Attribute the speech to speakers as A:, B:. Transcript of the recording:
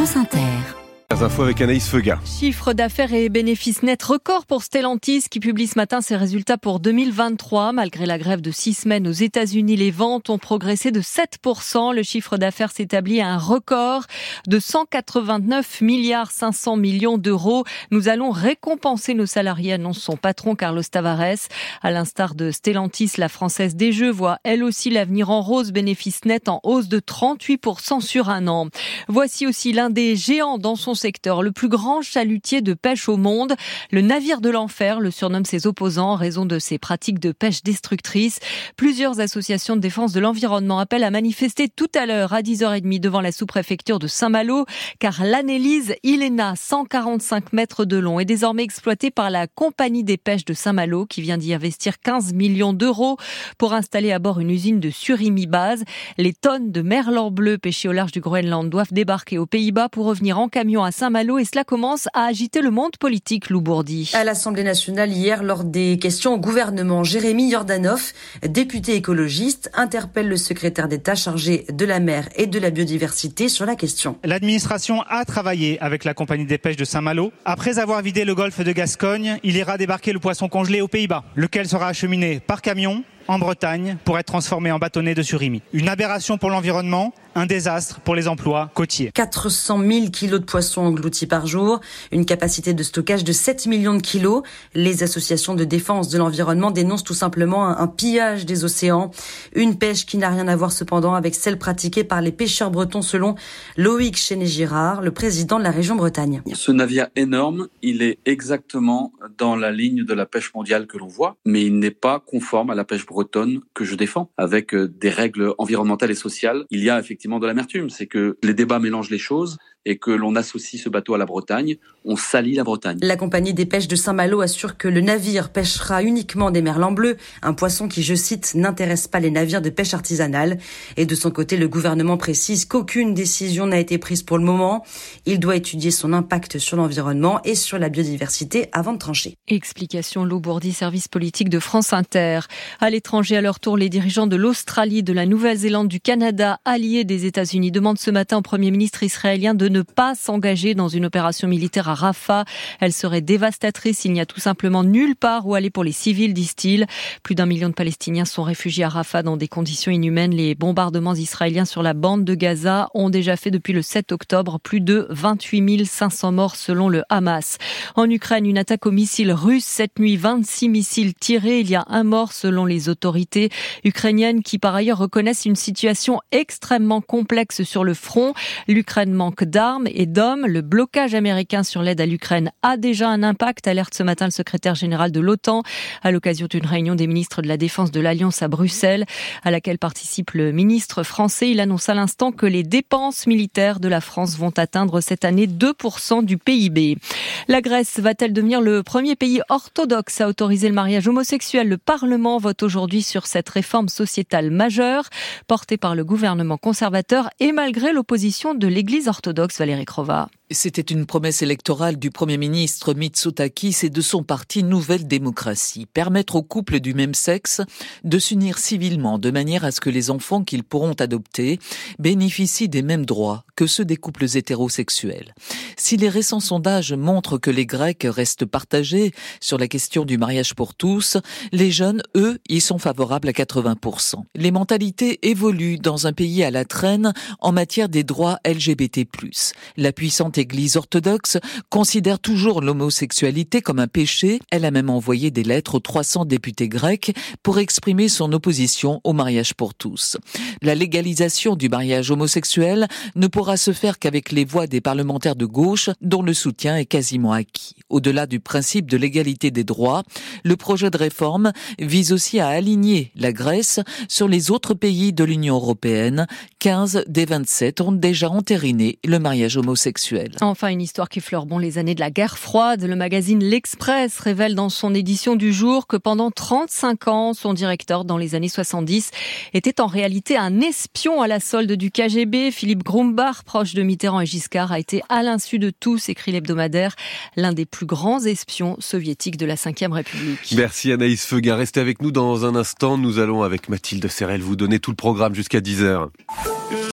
A: France Inter.
B: Infos avec Anaïs Feuga.
C: Chiffre d'affaires et bénéfices nets record pour Stellantis qui publie ce matin ses résultats pour 2023. Malgré la grève de six semaines aux États-Unis, les ventes ont progressé de 7%. Le chiffre d'affaires s'établit à un record de 189 milliards 500 millions d'euros. Nous allons récompenser nos salariés, annonce son patron Carlos Tavares. À l'instar de Stellantis, la française des Jeux voit elle aussi l'avenir en rose, bénéfice net en hausse de 38% sur un an. Voici aussi l'un des géants dans son secteur le plus grand chalutier de pêche au monde. Le navire de l'enfer le surnomme ses opposants en raison de ses pratiques de pêche destructrices. Plusieurs associations de défense de l'environnement appellent à manifester tout à l'heure à 10h30 devant la sous-préfecture de Saint-Malo, car l'analyse Ilena, 145 mètres de long, est désormais exploitée par la compagnie des pêches de Saint-Malo qui vient d'y investir 15 millions d'euros pour installer à bord une usine de surimi base. Les tonnes de merlan bleu pêchées au large du Groenland doivent débarquer aux Pays-Bas pour revenir en camion à Saint-Malo et cela commence à agiter le monde politique, Loubourdi.
D: À l'Assemblée nationale hier, lors des questions au gouvernement, Jérémy Jordanov, député écologiste, interpelle le secrétaire d'État chargé de la mer et de la biodiversité sur la question.
E: L'administration a travaillé avec la compagnie des pêches de Saint-Malo. Après avoir vidé le golfe de Gascogne, il ira débarquer le poisson congelé aux Pays-Bas, lequel sera acheminé par camion en Bretagne pour être transformé en bâtonnet de surimi. Une aberration pour l'environnement, un désastre pour les emplois côtiers.
D: 400 000 kilos de poissons engloutis par jour, une capacité de stockage de 7 millions de kilos. Les associations de défense de l'environnement dénoncent tout simplement un, pillage des océans, une pêche qui n'a rien à voir cependant avec celle pratiquée par les pêcheurs bretons selon Loïc Chenet-Girard, le président de la région Bretagne.
F: Ce navire énorme, il est exactement dans la ligne de la pêche mondiale que l'on voit, mais il n'est pas conforme à la pêche bretonne que je défends, avec euh, des règles environnementales et sociales. Il y a effectivement de l'amertume, c'est que les débats mélangent les choses et que l'on associe ce bateau à la Bretagne, on salit la Bretagne.
D: La compagnie des pêches de Saint-Malo assure que le navire pêchera uniquement des merlans bleus, un poisson qui, je cite, n'intéresse pas les navires de pêche artisanale. Et de son côté, le gouvernement précise qu'aucune décision n'a été prise pour le moment. Il doit étudier son impact sur l'environnement et sur la biodiversité avant de trancher.
C: Explication Loubourdi, service politique de France Inter. À l'étranger, à leur tour, les dirigeants de l'Australie, de la Nouvelle-Zélande, du Canada, alliés des États-Unis, demandent ce matin au Premier ministre israélien de ne pas s'engager dans une opération militaire à Rafah. Elle serait dévastatrice. Il n'y a tout simplement nulle part où aller pour les civils, disent-ils. Plus d'un million de Palestiniens sont réfugiés à Rafah dans des conditions inhumaines. Les bombardements israéliens sur la bande de Gaza ont déjà fait depuis le 7 octobre plus de 28 500 morts selon le Hamas. En Ukraine, une attaque aux missiles russes cette nuit, 26 missiles tirés. Il y a un mort selon les autorités ukrainiennes qui par ailleurs reconnaissent une situation extrêmement complexe sur le front. L'Ukraine manque d'armes et d'hommes. Le blocage américain sur l'aide à l'Ukraine a déjà un impact, alerte ce matin le secrétaire général de l'OTAN à l'occasion d'une réunion des ministres de la Défense de l'Alliance à Bruxelles, à laquelle participe le ministre français. Il annonce à l'instant que les dépenses militaires de la France vont atteindre cette année 2% du PIB. La Grèce va-t-elle devenir le premier pays orthodoxe à autoriser le mariage homosexuel? Le Parlement vote aujourd'hui sur cette réforme sociétale majeure portée par le gouvernement conservateur et malgré l'opposition de l'Église orthodoxe Valérie Crova.
G: C'était une promesse électorale du Premier ministre Mitsotakis et de son parti Nouvelle Démocratie. Permettre aux couples du même sexe de s'unir civilement de manière à ce que les enfants qu'ils pourront adopter bénéficient des mêmes droits que ceux des couples hétérosexuels. Si les récents sondages montrent que les Grecs restent partagés sur la question du mariage pour tous, les jeunes, eux, y sont favorables à 80%. Les mentalités évoluent dans un pays à la traîne en matière des droits LGBT+. La Église orthodoxe considère toujours l'homosexualité comme un péché. Elle a même envoyé des lettres aux 300 députés grecs pour exprimer son opposition au mariage pour tous. La légalisation du mariage homosexuel ne pourra se faire qu'avec les voix des parlementaires de gauche dont le soutien est quasiment acquis. Au-delà du principe de l'égalité des droits, le projet de réforme vise aussi à aligner la Grèce sur les autres pays de l'Union européenne. 15 des 27 ont déjà entériné le mariage homosexuel.
C: Enfin, une histoire qui fleure bon les années de la guerre froide. Le magazine L'Express révèle dans son édition du jour que pendant 35 ans, son directeur dans les années 70 était en réalité un espion à la solde du KGB. Philippe Grumbach, proche de Mitterrand et Giscard, a été à l'insu de tous, écrit l'hebdomadaire, l'un des plus grands espions soviétiques de la Ve République.
B: Merci Anaïs Feuga. Restez avec nous dans un instant. Nous allons avec Mathilde Serrel vous donner tout le programme jusqu'à 10h.